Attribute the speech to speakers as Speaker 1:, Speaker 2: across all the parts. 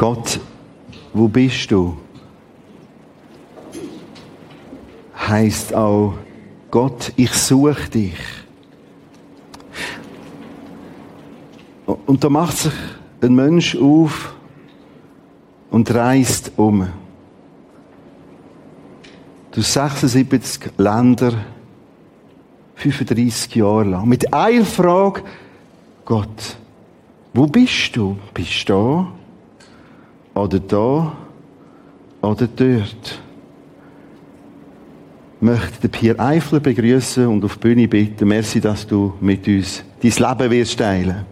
Speaker 1: Gott, wo bist du? Heißt auch, Gott, ich suche dich. Und da macht sich ein Mensch auf und reist um. Du 76 Länder, 35 Jahre lang. Mit einer Frage, Gott, wo bist du? Bist du da? Oder da? Oder dort? Ich möchte den Pierre Eifler begrüßen und auf die Bühne bitten. Merci, dass du mit uns dein Leben wirst teilen.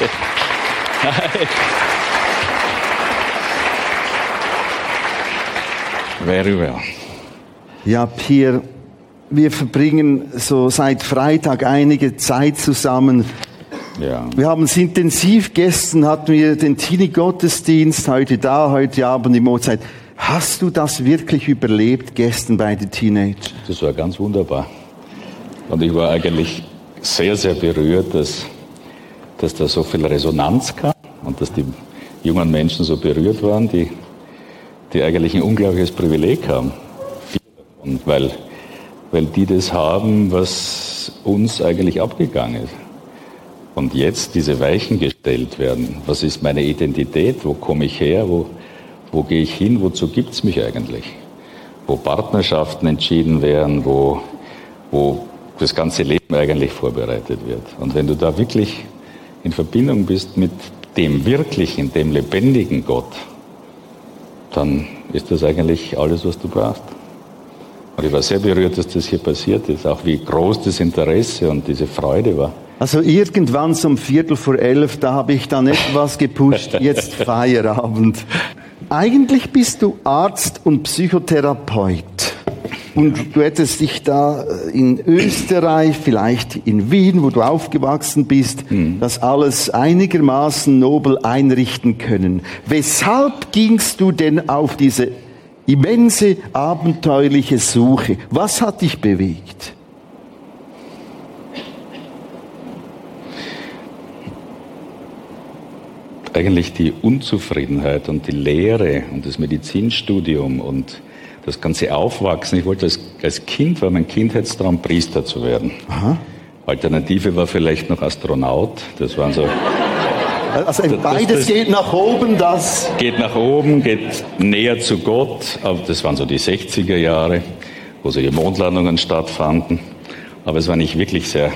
Speaker 2: Very well.
Speaker 1: Ja, Pierre, wir verbringen so seit Freitag einige Zeit zusammen.
Speaker 2: Ja.
Speaker 1: Wir haben es intensiv. Gestern hatten wir den Teenie-Gottesdienst, heute da, heute Abend die Mozeit. Hast du das wirklich überlebt gestern bei den Teenagern?
Speaker 2: Das war ganz wunderbar. Und ich war eigentlich sehr, sehr berührt, dass, dass da so viel Resonanz kam und dass die jungen Menschen so berührt waren, die, die eigentlich ein unglaubliches Privileg haben. Und weil, weil die das haben, was uns eigentlich abgegangen ist. Und jetzt diese Weichen gestellt werden. Was ist meine Identität? Wo komme ich her? Wo, wo gehe ich hin? Wozu gibt es mich eigentlich? Wo Partnerschaften entschieden werden, wo, wo das ganze Leben eigentlich vorbereitet wird. Und wenn du da wirklich in Verbindung bist mit dem wirklichen, dem lebendigen Gott, dann ist das eigentlich alles, was du brauchst. Und ich war sehr berührt, dass das hier passiert ist, auch wie groß das Interesse und diese Freude war.
Speaker 1: Also irgendwann zum Viertel vor elf, da habe ich dann etwas gepusht, jetzt Feierabend. Eigentlich bist du Arzt und Psychotherapeut. Und du hättest dich da in Österreich, vielleicht in Wien, wo du aufgewachsen bist, das alles einigermaßen nobel einrichten können. Weshalb gingst du denn auf diese immense abenteuerliche Suche? Was hat dich bewegt?
Speaker 2: Eigentlich die Unzufriedenheit und die Lehre und das Medizinstudium und das ganze Aufwachsen. Ich wollte als, als Kind, war mein Kindheitstraum, Priester zu werden.
Speaker 1: Aha.
Speaker 2: Alternative war vielleicht noch Astronaut. Das waren so.
Speaker 1: Also beides
Speaker 2: das-
Speaker 1: geht nach oben, das
Speaker 2: Geht nach oben, geht näher zu Gott. Aber das waren so die 60er Jahre, wo so die Mondlandungen stattfanden. Aber es war nicht wirklich sehr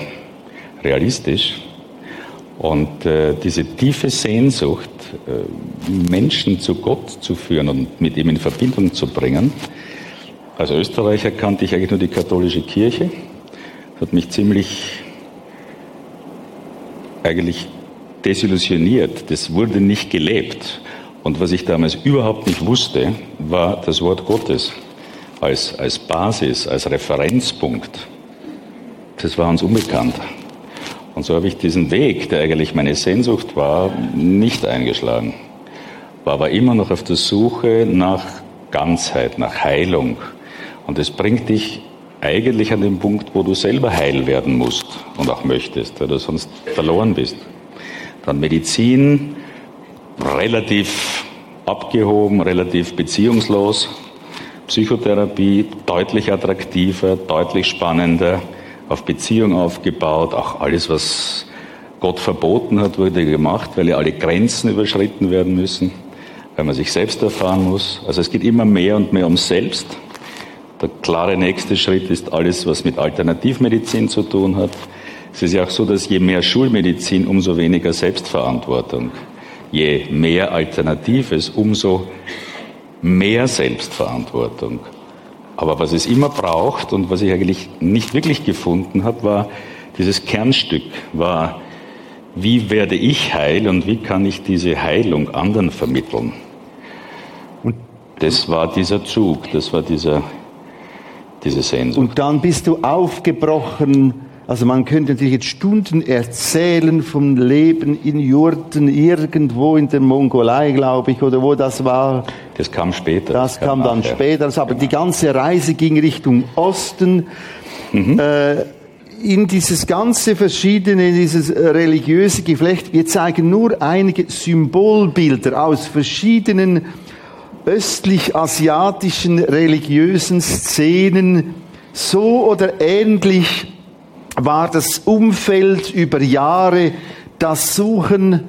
Speaker 2: realistisch. Und äh, diese tiefe Sehnsucht, äh, Menschen zu Gott zu führen und mit ihm in Verbindung zu bringen. Als Österreicher kannte ich eigentlich nur die katholische Kirche. Das hat mich ziemlich eigentlich desillusioniert. Das wurde nicht gelebt. Und was ich damals überhaupt nicht wusste, war das Wort Gottes als, als Basis, als Referenzpunkt. Das war uns unbekannt. Und so habe ich diesen Weg, der eigentlich meine Sehnsucht war, nicht eingeschlagen. War aber immer noch auf der Suche nach Ganzheit, nach Heilung. Und es bringt dich eigentlich an den Punkt, wo du selber heil werden musst und auch möchtest, weil du sonst verloren bist. Dann Medizin, relativ abgehoben, relativ beziehungslos. Psychotherapie deutlich attraktiver, deutlich spannender, auf Beziehung aufgebaut. Auch alles, was Gott verboten hat, wurde gemacht, weil ja alle Grenzen überschritten werden müssen, weil man sich selbst erfahren muss. Also es geht immer mehr und mehr ums Selbst. Der klare nächste Schritt ist alles, was mit Alternativmedizin zu tun hat. Es ist ja auch so, dass je mehr Schulmedizin, umso weniger Selbstverantwortung. Je mehr Alternatives, umso mehr Selbstverantwortung. Aber was es immer braucht und was ich eigentlich nicht wirklich gefunden habe, war dieses Kernstück, war, wie werde ich heil und wie kann ich diese Heilung anderen vermitteln? Und das war dieser Zug, das war dieser, diese Sehnsucht.
Speaker 1: Und dann bist du aufgebrochen. Also man könnte natürlich jetzt Stunden erzählen vom Leben in Jurten, irgendwo in der Mongolei, glaube ich, oder wo das war.
Speaker 2: Das kam später.
Speaker 1: Das kam dann
Speaker 2: nachher.
Speaker 1: später. Also, aber die ganze Reise ging Richtung Osten.
Speaker 2: Mhm.
Speaker 1: Äh, in dieses ganze verschiedene, dieses religiöse Geflecht, wir zeigen nur einige Symbolbilder aus verschiedenen östlich-asiatischen religiösen Szenen. So oder ähnlich war das Umfeld über Jahre, das Suchen,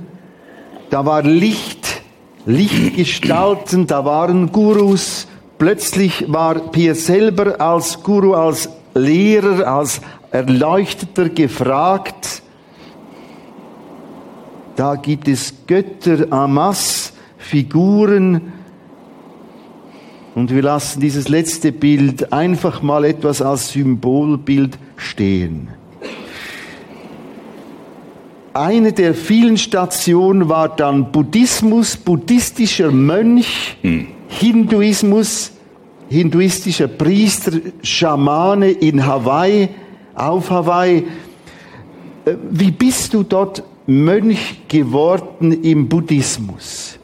Speaker 1: da war Licht, Lichtgestalten, da waren Gurus, plötzlich war Pierre selber als Guru, als Lehrer, als Erleuchteter gefragt. Da gibt es Götter, Amas, Figuren. Und wir lassen dieses letzte Bild einfach mal etwas als Symbolbild stehen. Eine der vielen Stationen war dann Buddhismus, buddhistischer Mönch, hm. Hinduismus, hinduistischer Priester, Schamane in Hawaii, auf Hawaii. Äh, wie bist du dort Mönch geworden im Buddhismus?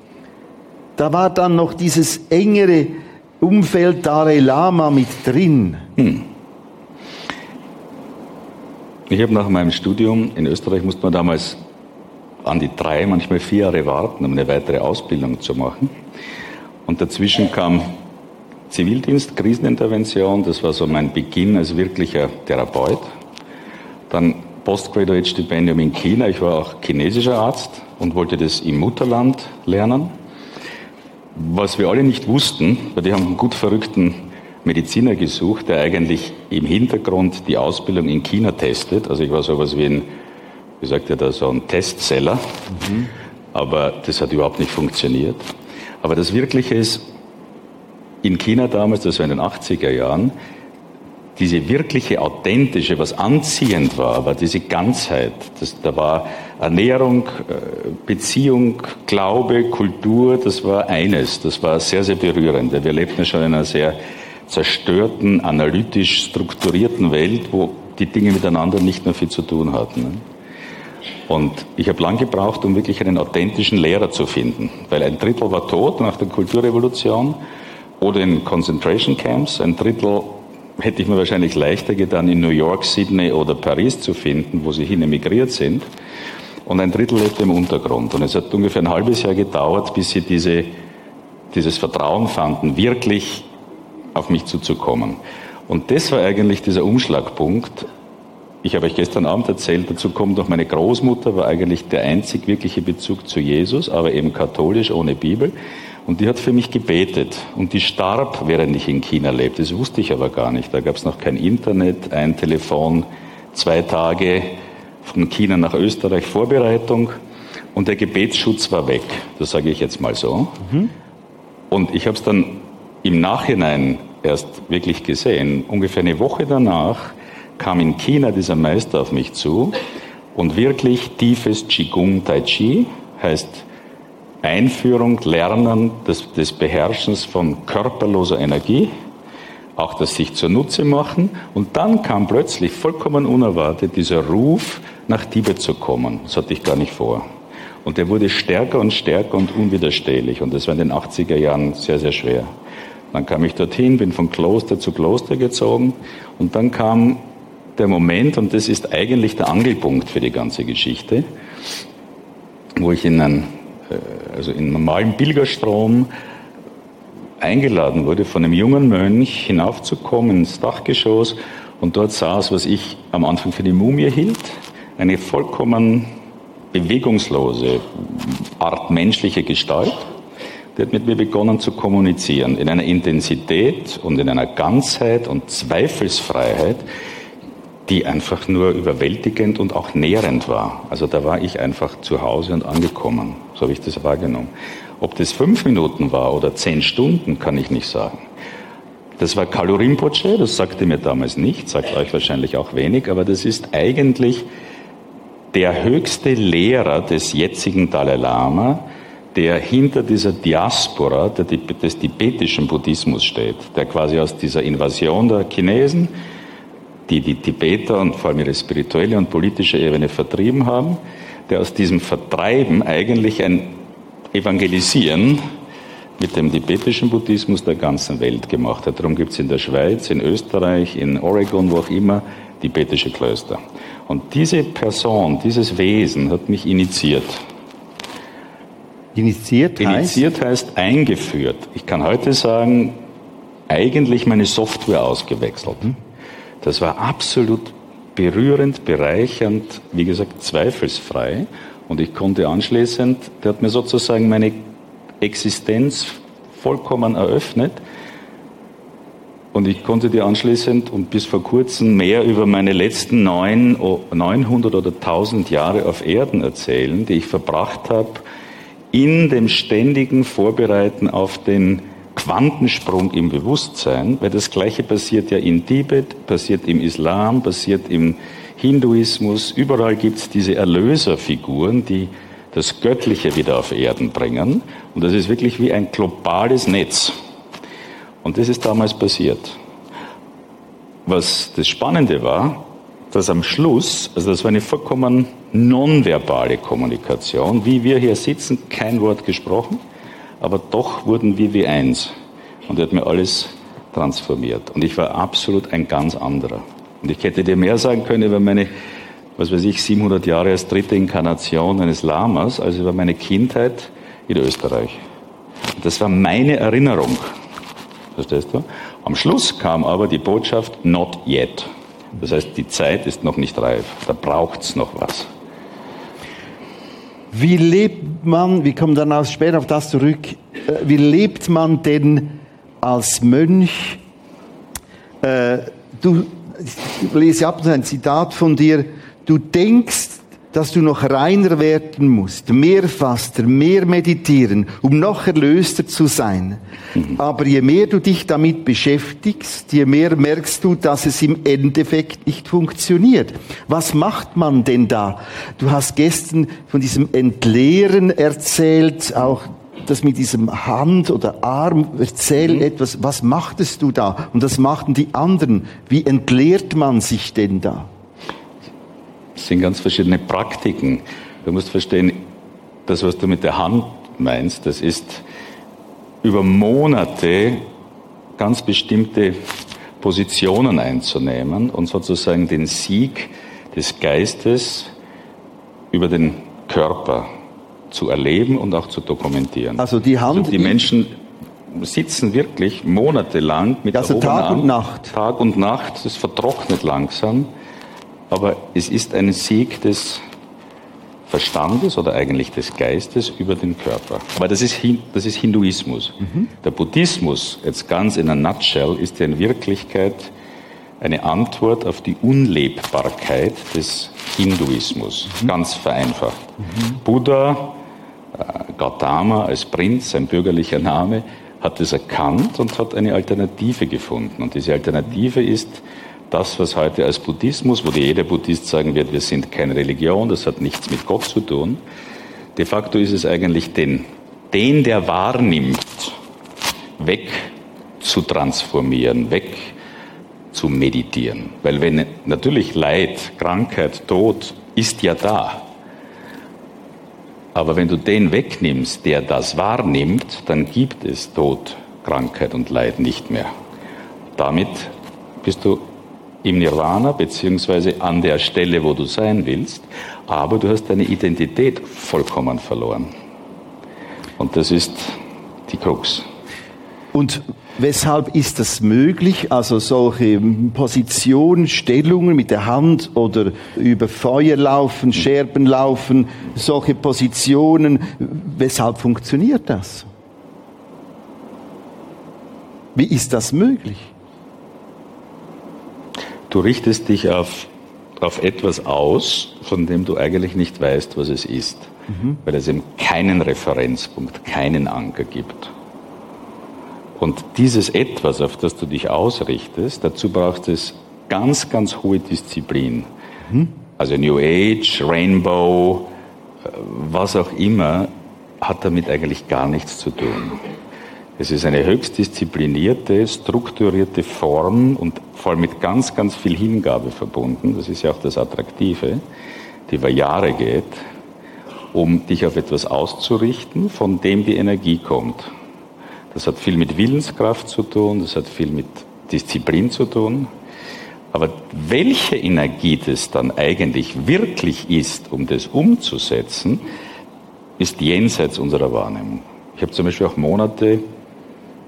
Speaker 1: Da war dann noch dieses engere Umfeld Dalai Lama mit drin. Hm.
Speaker 2: Ich habe nach meinem Studium in Österreich musste man damals an die drei, manchmal vier Jahre warten, um eine weitere Ausbildung zu machen. Und dazwischen kam Zivildienst, Krisenintervention, das war so mein Beginn als wirklicher Therapeut. Dann Postgraduate-Stipendium in China. Ich war auch chinesischer Arzt und wollte das im Mutterland lernen. Was wir alle nicht wussten, weil die haben einen gut verrückten Mediziner gesucht, der eigentlich im Hintergrund die Ausbildung in China testet. Also ich war sowas wie ein, wie sagt er da, so ein Testseller. Mhm. Aber das hat überhaupt nicht funktioniert. Aber das Wirkliche ist, in China damals, das war in den 80er Jahren, diese wirkliche authentische, was anziehend war, war diese Ganzheit. Das, da war Ernährung, äh, Beziehung, Glaube, Kultur, das war eines. Das war sehr, sehr berührend. Wir lebten ja schon in einer sehr zerstörten, analytisch strukturierten Welt, wo die Dinge miteinander nicht mehr viel zu tun hatten. Ne? Und ich habe lang gebraucht, um wirklich einen authentischen Lehrer zu finden, weil ein Drittel war tot nach der Kulturrevolution oder in Concentration Camps. Ein Drittel hätte ich mir wahrscheinlich leichter getan, in New York, Sydney oder Paris zu finden, wo sie hin emigriert sind. Und ein Drittel lebte im Untergrund. Und es hat ungefähr ein halbes Jahr gedauert, bis sie diese, dieses Vertrauen fanden, wirklich auf mich zuzukommen. Und das war eigentlich dieser Umschlagpunkt. Ich habe euch gestern Abend erzählt, dazu kommt noch meine Großmutter, war eigentlich der einzig wirkliche Bezug zu Jesus, aber eben katholisch, ohne Bibel. Und die hat für mich gebetet. Und die starb, während ich in China lebte. Das wusste ich aber gar nicht. Da gab es noch kein Internet, ein Telefon, zwei Tage von China nach Österreich Vorbereitung. Und der Gebetsschutz war weg. Das sage ich jetzt mal so. Mhm. Und ich habe es dann im Nachhinein erst wirklich gesehen. Ungefähr eine Woche danach kam in China dieser Meister auf mich zu und wirklich tiefes Qigong Tai Chi heißt Einführung, Lernen des, des Beherrschens von körperloser Energie, auch das sich zunutze machen. Und dann kam plötzlich vollkommen unerwartet dieser Ruf, nach Tibet zu kommen. Das hatte ich gar nicht vor. Und der wurde stärker und stärker und unwiderstehlich. Und das war in den 80er Jahren sehr, sehr schwer. Dann kam ich dorthin, bin von Kloster zu Kloster gezogen. Und dann kam der Moment, und das ist eigentlich der Angelpunkt für die ganze Geschichte, wo ich in ein also in normalem Pilgerstrom eingeladen wurde, von einem jungen Mönch hinaufzukommen ins Dachgeschoss und dort saß, was ich am Anfang für die Mumie hielt, eine vollkommen bewegungslose Art menschliche Gestalt. Der hat mit mir begonnen zu kommunizieren in einer Intensität und in einer Ganzheit und Zweifelsfreiheit, die einfach nur überwältigend und auch nährend war. Also da war ich einfach zu Hause und angekommen. So habe ich das wahrgenommen. Ob das fünf Minuten war oder zehn Stunden, kann ich nicht sagen. Das war Kalu Rinpoche, das sagte mir damals nicht, sagt euch wahrscheinlich auch wenig, aber das ist eigentlich der höchste Lehrer des jetzigen Dalai Lama, der hinter dieser Diaspora des tibetischen Buddhismus steht, der quasi aus dieser Invasion der Chinesen die die Tibeter und vor allem ihre spirituelle und politische Ebene vertrieben haben, der aus diesem Vertreiben eigentlich ein Evangelisieren mit dem tibetischen Buddhismus der ganzen Welt gemacht hat. Darum gibt es in der Schweiz, in Österreich, in Oregon, wo auch immer, tibetische Klöster. Und diese Person, dieses Wesen hat mich initiiert.
Speaker 1: Initiiert heißt?
Speaker 2: Initiiert heißt eingeführt. Ich kann heute sagen, eigentlich meine Software ausgewechselt. Das war absolut berührend, bereichernd, wie gesagt, zweifelsfrei. Und ich konnte anschließend, der hat mir sozusagen meine Existenz vollkommen eröffnet. Und ich konnte dir anschließend und bis vor kurzem mehr über meine letzten neun, 900 oder 1000 Jahre auf Erden erzählen, die ich verbracht habe in dem ständigen Vorbereiten auf den Quantensprung im Bewusstsein, weil das Gleiche passiert ja in Tibet, passiert im Islam, passiert im Hinduismus. Überall gibt es diese Erlöserfiguren, die das Göttliche wieder auf Erden bringen. Und das ist wirklich wie ein globales Netz. Und das ist damals passiert. Was das Spannende war, dass am Schluss, also das war eine vollkommen nonverbale Kommunikation, wie wir hier sitzen, kein Wort gesprochen, aber doch wurden wir wie eins. Und er hat mir alles transformiert. Und ich war absolut ein ganz anderer. Und ich hätte dir mehr sagen können über meine, was weiß ich, 700 Jahre als dritte Inkarnation eines Lamas, als über meine Kindheit in Österreich. Das war meine Erinnerung. Verstehst du? Am Schluss kam aber die Botschaft not yet. Das heißt, die Zeit ist noch nicht reif. Da braucht's noch was.
Speaker 1: Wie lebt man, wir kommen dann später auf das zurück, äh, wie lebt man denn als Mönch? Äh, du, ich lese ab ein Zitat von dir, du denkst, dass du noch reiner werden musst, mehr faster, mehr meditieren, um noch erlöster zu sein. Aber je mehr du dich damit beschäftigst, je mehr merkst du, dass es im Endeffekt nicht funktioniert. Was macht man denn da? Du hast gestern von diesem Entleeren erzählt, auch das mit diesem Hand oder Arm, erzähl mhm. etwas, was machtest du da? Und das machten die anderen. Wie entleert man sich denn da?
Speaker 2: Das sind ganz verschiedene Praktiken. Du musst verstehen, das, was du mit der Hand meinst, das ist über Monate ganz bestimmte Positionen einzunehmen und sozusagen den Sieg des Geistes über den Körper zu erleben und auch zu dokumentieren.
Speaker 1: Also die Hand. Also
Speaker 2: die Menschen sitzen wirklich monatelang
Speaker 1: mit also der Tag und Nacht.
Speaker 2: Tag und Nacht, das vertrocknet langsam aber es ist ein Sieg des Verstandes oder eigentlich des Geistes über den Körper. Aber das ist, das ist Hinduismus. Mhm. Der Buddhismus, jetzt ganz in a nutshell, ist ja in Wirklichkeit eine Antwort auf die Unlebbarkeit des Hinduismus. Mhm. Ganz vereinfacht. Mhm. Buddha, äh, Gautama als Prinz, ein bürgerlicher Name, hat es erkannt und hat eine Alternative gefunden. Und diese Alternative ist das, was heute als Buddhismus, wo jeder Buddhist sagen wird, wir sind keine Religion, das hat nichts mit Gott zu tun. De facto ist es eigentlich den, den der wahrnimmt, weg zu transformieren, weg zu meditieren. Weil wenn natürlich Leid, Krankheit, Tod ist ja da. Aber wenn du den wegnimmst, der das wahrnimmt, dann gibt es Tod, Krankheit und Leid nicht mehr. Damit bist du im Nirvana beziehungsweise an der Stelle, wo du sein willst, aber du hast deine Identität vollkommen verloren. Und das ist die Krux.
Speaker 1: Und weshalb ist das möglich? Also solche Positionen, Stellungen mit der Hand oder über Feuer laufen, Scherben laufen, solche Positionen, weshalb funktioniert das? Wie ist das möglich?
Speaker 2: Du richtest dich auf, auf etwas aus, von dem du eigentlich nicht weißt, was es ist, mhm. weil es eben keinen Referenzpunkt, keinen Anker gibt. Und dieses etwas, auf das du dich ausrichtest, dazu brauchst es ganz, ganz hohe Disziplin. Mhm. Also New Age, Rainbow, äh, was auch immer, hat damit eigentlich gar nichts zu tun. Es ist eine höchst disziplinierte, strukturierte Form und vor allem mit ganz, ganz viel Hingabe verbunden. Das ist ja auch das Attraktive, die über Jahre geht, um dich auf etwas auszurichten, von dem die Energie kommt. Das hat viel mit Willenskraft zu tun, das hat viel mit Disziplin zu tun. Aber welche Energie das dann eigentlich wirklich ist, um das umzusetzen, ist jenseits unserer Wahrnehmung. Ich habe zum Beispiel auch Monate,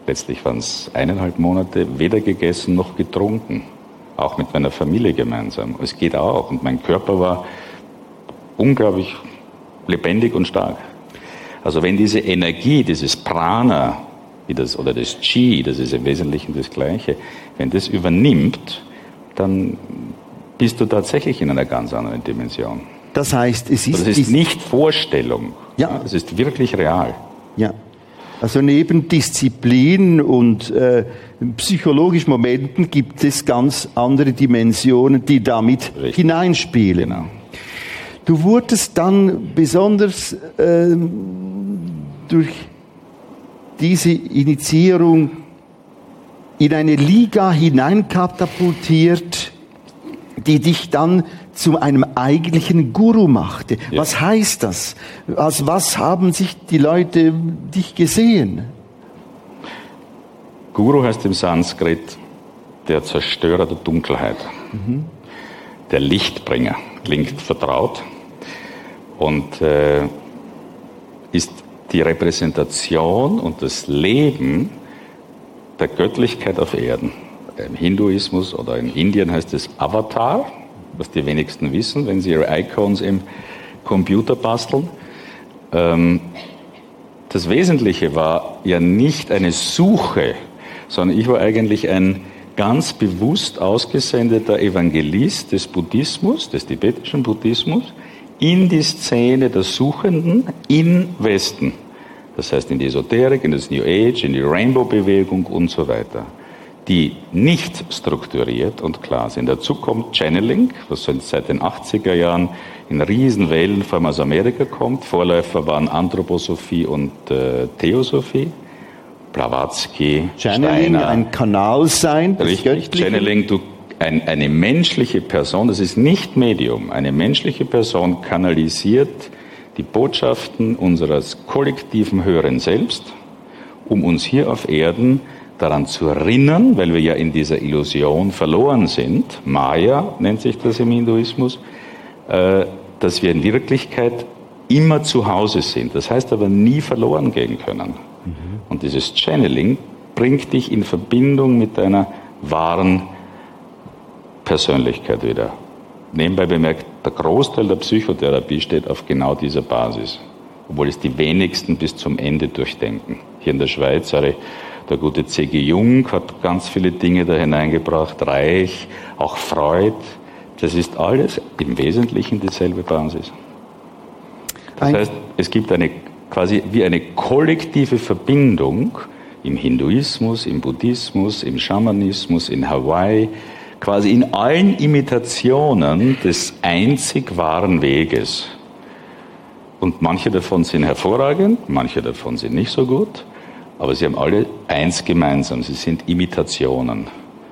Speaker 2: letztlich waren es eineinhalb Monate, weder gegessen noch getrunken. Auch mit meiner Familie gemeinsam. Es geht auch. Und mein Körper war unglaublich lebendig und stark. Also wenn diese Energie, dieses Prana, das, oder das Chi, das ist im Wesentlichen das Gleiche, wenn das übernimmt, dann bist du tatsächlich in einer ganz anderen Dimension.
Speaker 1: Das heißt, es ist,
Speaker 2: das ist nicht Vorstellung.
Speaker 1: Ja.
Speaker 2: Es ist wirklich real.
Speaker 1: Ja. Also neben Disziplin und äh, psychologischen Momenten gibt es ganz andere Dimensionen, die damit
Speaker 2: Richtig.
Speaker 1: hineinspielen.
Speaker 2: Genau.
Speaker 1: Du wurdest dann besonders äh, durch diese Initiierung in eine Liga hineinkatapultiert, die dich dann zu einem eigentlichen Guru machte.
Speaker 2: Ja.
Speaker 1: Was heißt das? Als was haben sich die Leute dich gesehen?
Speaker 2: Guru heißt im Sanskrit der Zerstörer der Dunkelheit. Der Lichtbringer. Klingt vertraut und äh, ist die Repräsentation und das Leben der Göttlichkeit auf Erden. Im Hinduismus oder in Indien heißt es Avatar, was die wenigsten wissen, wenn sie ihre Icons im Computer basteln. Ähm, das Wesentliche war ja nicht eine Suche, sondern ich war eigentlich ein ganz bewusst ausgesendeter Evangelist des Buddhismus, des tibetischen Buddhismus, in die Szene der Suchenden im Westen. Das heißt in die Esoterik, in das New Age, in die Rainbow-Bewegung und so weiter, die nicht strukturiert und klar sind. Dazu kommt Channeling, was seit den 80er Jahren in Riesenwellen vor allem aus Amerika kommt. Vorläufer waren Anthroposophie und äh, Theosophie. Blavatsky,
Speaker 1: Channeling,
Speaker 2: Steiner.
Speaker 1: ein Kanal sein,
Speaker 2: Richtig. Channeling, du, ein, eine menschliche Person, das ist nicht Medium, eine menschliche Person kanalisiert die Botschaften unseres kollektiven höheren Selbst, um uns hier auf Erden daran zu erinnern, weil wir ja in dieser Illusion verloren sind, Maya nennt sich das im Hinduismus, äh, dass wir in Wirklichkeit immer zu Hause sind. Das heißt aber nie verloren gehen können. Und dieses Channeling bringt dich in Verbindung mit deiner wahren Persönlichkeit wieder. Nebenbei bemerkt, der Großteil der Psychotherapie steht auf genau dieser Basis, obwohl es die wenigsten bis zum Ende durchdenken. Hier in der Schweiz, sorry, der gute C.G. Jung hat ganz viele Dinge da hineingebracht, Reich, auch Freud. Das ist alles im Wesentlichen dieselbe Basis. Das heißt, es gibt eine quasi wie eine kollektive Verbindung im Hinduismus, im Buddhismus, im Schamanismus, in Hawaii, quasi in allen Imitationen des einzig wahren Weges. Und manche davon sind hervorragend, manche davon sind nicht so gut, aber sie haben alle eins gemeinsam, sie sind Imitationen.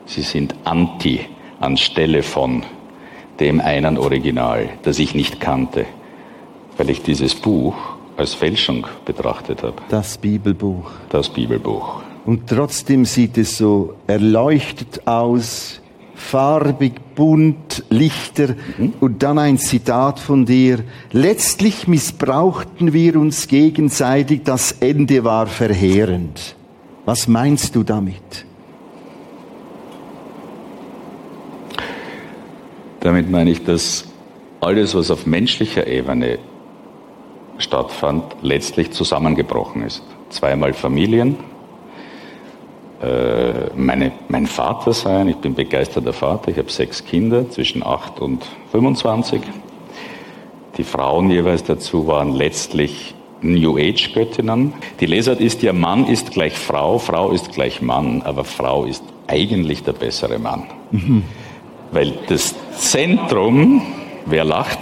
Speaker 2: Sie sind anti anstelle von dem einen Original, das ich nicht kannte, weil ich dieses Buch als Fälschung betrachtet habe,
Speaker 1: Das Bibelbuch.
Speaker 2: das Bibelbuch.
Speaker 1: Und trotzdem sieht es so erleuchtet aus, farbig, bunt, Lichter. Und dann ein Zitat von dir. Letztlich missbrauchten wir uns gegenseitig, das Ende war verheerend. Was meinst du damit?
Speaker 2: Damit meine ich, dass alles, was auf menschlicher Ebene stattfand, letztlich zusammengebrochen ist. Zweimal Familien, äh, meine, mein Vater sein, ich bin begeisterter Vater, ich habe sechs Kinder zwischen 8 und 25. Die Frauen jeweils dazu waren letztlich New Age Göttinnen. Die Lesart ist ja, Mann ist gleich Frau, Frau ist gleich Mann, aber Frau ist eigentlich der bessere Mann. Weil das Zentrum, wer lacht,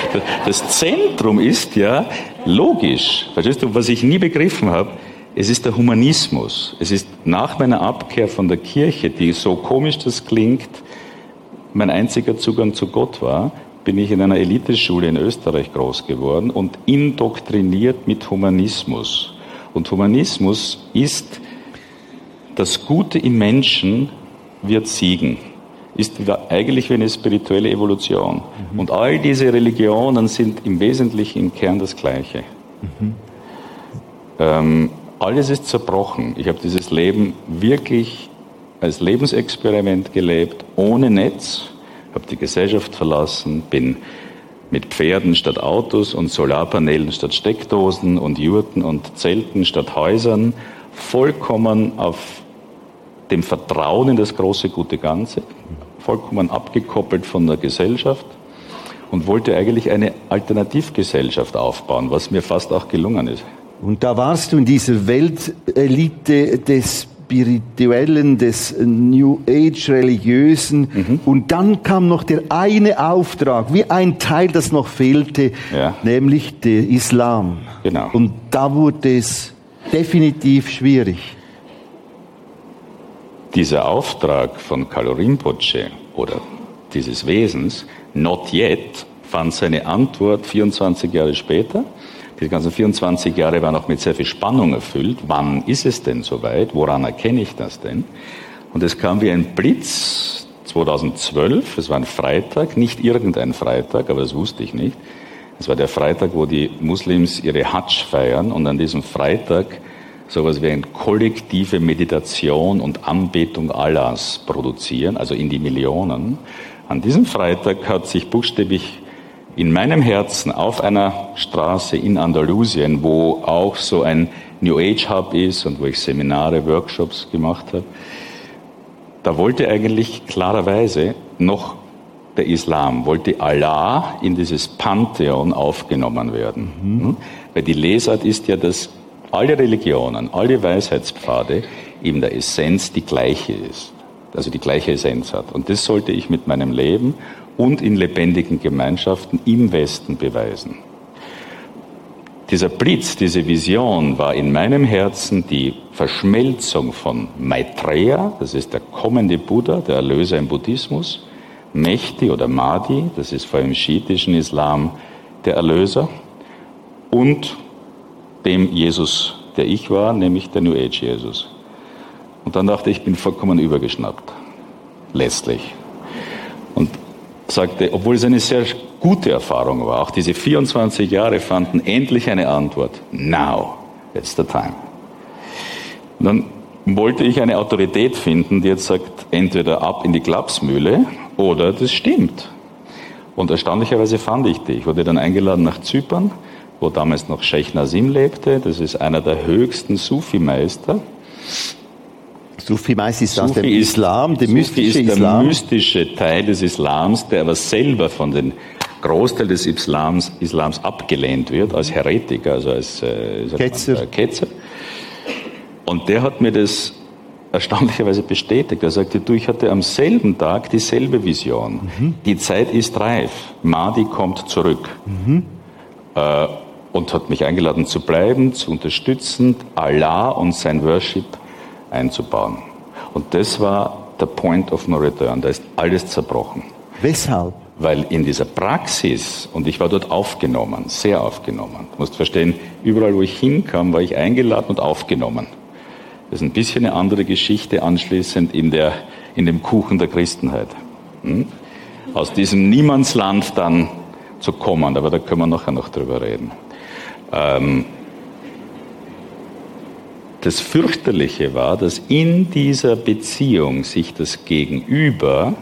Speaker 2: das Zentrum ist ja logisch. Verstehst du, was ich nie begriffen habe? Es ist der Humanismus. Es ist nach meiner Abkehr von der Kirche, die so komisch das klingt, mein einziger Zugang zu Gott war, bin ich in einer Eliteschule in Österreich groß geworden und indoktriniert mit Humanismus. Und Humanismus ist, das Gute im Menschen wird siegen. ist eigentlich wie eine spirituelle Evolution. Mhm. Und all diese Religionen sind im Wesentlichen im Kern das Gleiche. Mhm. Ähm, alles ist zerbrochen. Ich habe dieses Leben wirklich als Lebensexperiment gelebt, ohne Netz, habe die Gesellschaft verlassen, bin mit Pferden statt Autos und Solarpanelen statt Steckdosen und Jurten und Zelten statt Häusern, vollkommen auf dem Vertrauen in das große gute Ganze, vollkommen abgekoppelt von der Gesellschaft und wollte eigentlich eine Alternativgesellschaft aufbauen, was mir fast auch gelungen ist.
Speaker 1: Und da warst du in dieser Weltelite des Spirituellen, des New Age Religiösen. Mhm. Und dann kam noch der eine Auftrag, wie ein Teil, das noch fehlte, ja. nämlich der Islam. Genau. Und da wurde es definitiv schwierig.
Speaker 2: Dieser Auftrag von Kalorinpoche oder dieses Wesens, not yet, fand seine Antwort 24 Jahre später. Die ganzen 24 Jahre waren auch mit sehr viel Spannung erfüllt. Wann ist es denn soweit? Woran erkenne ich das denn? Und es kam wie ein Blitz 2012, es war ein Freitag, nicht irgendein Freitag, aber das wusste ich nicht. Es war der Freitag, wo die Muslims ihre Hajj feiern und an diesem Freitag sowas wie eine kollektive Meditation und Anbetung Allahs produzieren, also in die Millionen. An diesem Freitag hat sich buchstäblich in meinem Herzen auf einer Straße in Andalusien, wo auch so ein New Age Hub ist und wo ich Seminare, Workshops gemacht habe, da wollte eigentlich klarerweise noch der Islam, wollte Allah in dieses Pantheon aufgenommen werden. Mhm. Hm? Weil die Lesart ist ja, dass alle Religionen, alle Weisheitspfade in der Essenz die gleiche ist, also die gleiche Essenz hat. Und das sollte ich mit meinem Leben und in lebendigen Gemeinschaften im Westen beweisen. Dieser Blitz, diese Vision war in meinem Herzen die Verschmelzung von Maitreya, das ist der kommende Buddha, der Erlöser im Buddhismus, Mehdi oder Mahdi, das ist vor dem schiitischen Islam der Erlöser, und dem Jesus, der ich war, nämlich der New Age Jesus. Und dann dachte ich, ich bin vollkommen übergeschnappt. Letztlich. Und sagte, obwohl es eine sehr gute Erfahrung war, auch diese 24 Jahre fanden endlich eine Antwort. Now, it's the time. Und dann wollte ich eine Autorität finden, die jetzt sagt, entweder ab in die Klapsmühle oder das stimmt. Und erstaunlicherweise fand ich die. Ich wurde dann eingeladen nach Zypern, wo damals noch Sheikh Nazim lebte. Das ist einer der höchsten Sufi-Meister.
Speaker 1: Sufi meist ist Sufi aus dem Islam, der mystische
Speaker 2: ist
Speaker 1: Islam.
Speaker 2: der mystische Teil des Islams, der aber selber von den Großteil des Islams, Islams abgelehnt wird als Heretiker, also als äh, Ketzer. Äh, Ketzer. Und der hat mir das erstaunlicherweise bestätigt. Er sagte, du, ich hatte am selben Tag dieselbe Vision. Mhm. Die Zeit ist reif. Mahdi kommt zurück. Mhm. Äh, und hat mich eingeladen zu bleiben, zu unterstützen, Allah und sein Worship einzubauen. Und das war der Point of No Return. Da ist alles zerbrochen.
Speaker 1: Weshalb?
Speaker 2: Weil in dieser Praxis, und ich war dort aufgenommen, sehr aufgenommen. Du musst verstehen, überall wo ich hinkam, war ich eingeladen und aufgenommen. Das ist ein bisschen eine andere Geschichte anschließend in, der, in dem Kuchen der Christenheit. Hm? Aus diesem Niemandsland dann zu kommen, aber da können wir nachher noch drüber reden. Ähm, das Fürchterliche war, dass in dieser Beziehung sich das Gegenüber,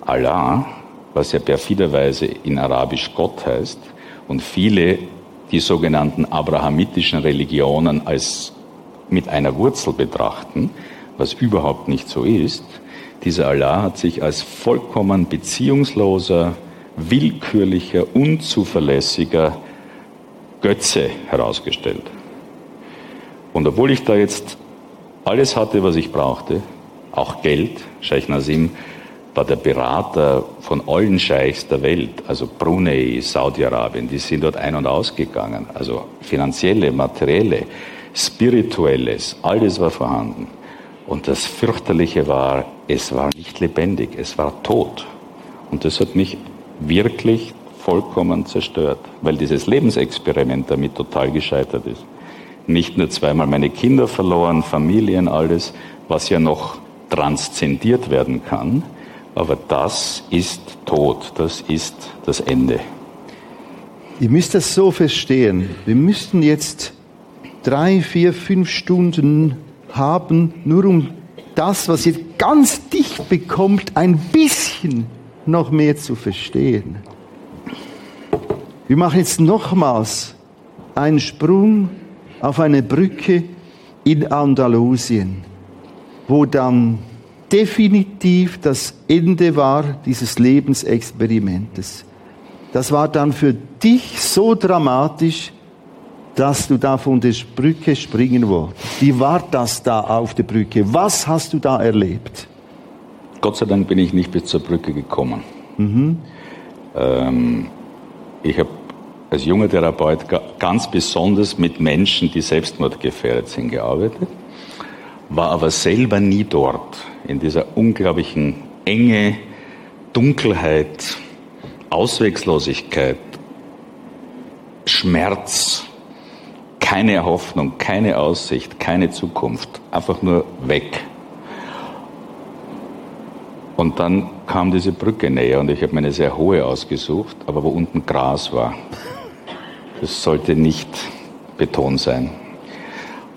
Speaker 2: Allah, was ja perfiderweise in Arabisch Gott heißt, und viele die sogenannten abrahamitischen Religionen als mit einer Wurzel betrachten, was überhaupt nicht so ist, dieser Allah hat sich als vollkommen beziehungsloser, willkürlicher, unzuverlässiger Götze herausgestellt. Und obwohl ich da jetzt alles hatte, was ich brauchte, auch Geld, Scheich Nazim war der Berater von allen Scheichs der Welt, also Brunei, Saudi-Arabien, die sind dort ein- und ausgegangen, also finanzielle, materielle, spirituelles, alles war vorhanden. Und das Fürchterliche war, es war nicht lebendig, es war tot. Und das hat mich wirklich vollkommen zerstört, weil dieses Lebensexperiment damit total gescheitert ist nicht nur zweimal meine Kinder verloren, Familien, alles, was ja noch transzendiert werden kann, aber das ist Tod, das ist das Ende.
Speaker 1: Ihr müsst das so verstehen. Wir müssten jetzt drei, vier, fünf Stunden haben, nur um das, was ihr ganz dicht bekommt, ein bisschen noch mehr zu verstehen. Wir machen jetzt nochmals einen Sprung auf eine Brücke in Andalusien, wo dann definitiv das Ende war dieses Lebensexperimentes. Das war dann für dich so dramatisch, dass du da von der Brücke springen wolltest. Wie war das da auf der Brücke? Was hast du da erlebt?
Speaker 2: Gott sei Dank bin ich nicht bis zur Brücke gekommen. Mhm. Ähm, ich habe als junger Therapeut ganz besonders mit Menschen, die selbstmordgefährdet sind, gearbeitet, war aber selber nie dort, in dieser unglaublichen Enge, Dunkelheit, Ausweglosigkeit, Schmerz, keine Hoffnung, keine Aussicht, keine Zukunft, einfach nur weg. Und dann kam diese Brücke näher und ich habe mir eine sehr hohe ausgesucht, aber wo unten Gras war. Das sollte nicht Beton sein.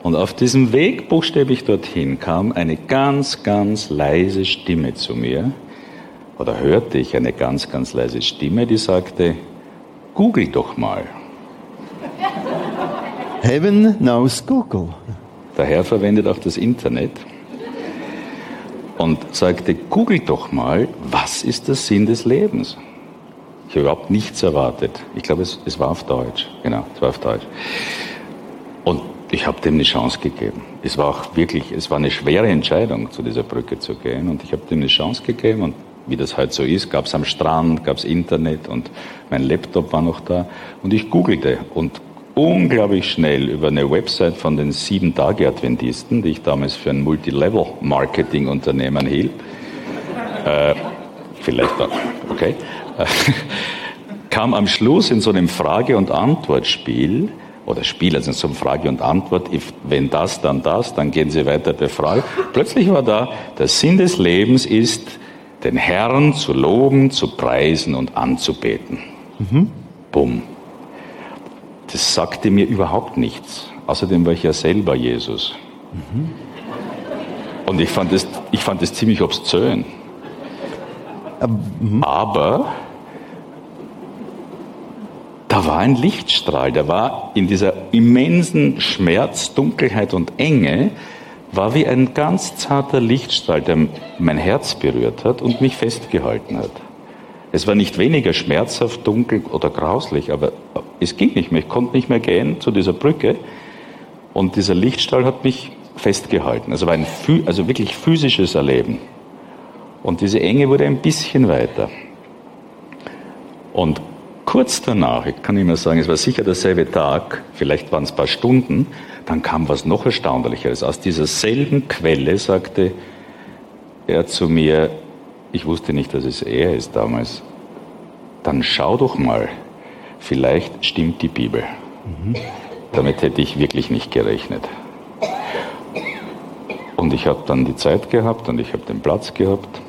Speaker 2: Und auf diesem Weg, buchstäblich dorthin, kam eine ganz, ganz leise Stimme zu mir, oder hörte ich eine ganz, ganz leise Stimme, die sagte, Google doch mal.
Speaker 1: Heaven knows Google.
Speaker 2: Der Herr verwendet auch das Internet und sagte, Google doch mal, was ist der Sinn des Lebens? Ich habe überhaupt nichts erwartet. Ich glaube, es, es war auf Deutsch. Genau, es war auf Deutsch. Und ich habe dem eine Chance gegeben. Es war auch wirklich, es war eine schwere Entscheidung, zu dieser Brücke zu gehen. Und ich habe dem eine Chance gegeben. Und wie das halt so ist, gab es am Strand, gab es Internet und mein Laptop war noch da. Und ich googelte und unglaublich schnell über eine Website von den Sieben-Tage-Adventisten, die ich damals für ein Multilevel-Marketing-Unternehmen hielt. Äh, vielleicht auch, okay. kam am Schluss in so einem Frage- und Antwortspiel, oder Spiel, also in so einem Frage und Antwort, if, wenn das, dann das, dann gehen Sie weiter der Frage. Plötzlich war da, der Sinn des Lebens ist, den Herrn zu loben, zu preisen und anzubeten. Mhm. Bumm. Das sagte mir überhaupt nichts. Außerdem war ich ja selber Jesus. Mhm. Und ich fand, das, ich fand das ziemlich obszön. Mhm. Aber war ein Lichtstrahl, der war in dieser immensen Schmerz, Dunkelheit und Enge, war wie ein ganz zarter Lichtstrahl, der mein Herz berührt hat und mich festgehalten hat. Es war nicht weniger schmerzhaft, dunkel oder grauslich, aber es ging nicht mehr. Ich konnte nicht mehr gehen zu dieser Brücke und dieser Lichtstrahl hat mich festgehalten. Also war ein also wirklich physisches Erleben. Und diese Enge wurde ein bisschen weiter. Und kurz danach, ich kann nicht mehr sagen, es war sicher derselbe Tag, vielleicht waren es ein paar Stunden, dann kam was noch Erstaunlicheres. Aus dieser selben Quelle sagte er zu mir, ich wusste nicht, dass es er ist damals, dann schau doch mal, vielleicht stimmt die Bibel. Mhm. Damit hätte ich wirklich nicht gerechnet. Und ich habe dann die Zeit gehabt und ich habe den Platz gehabt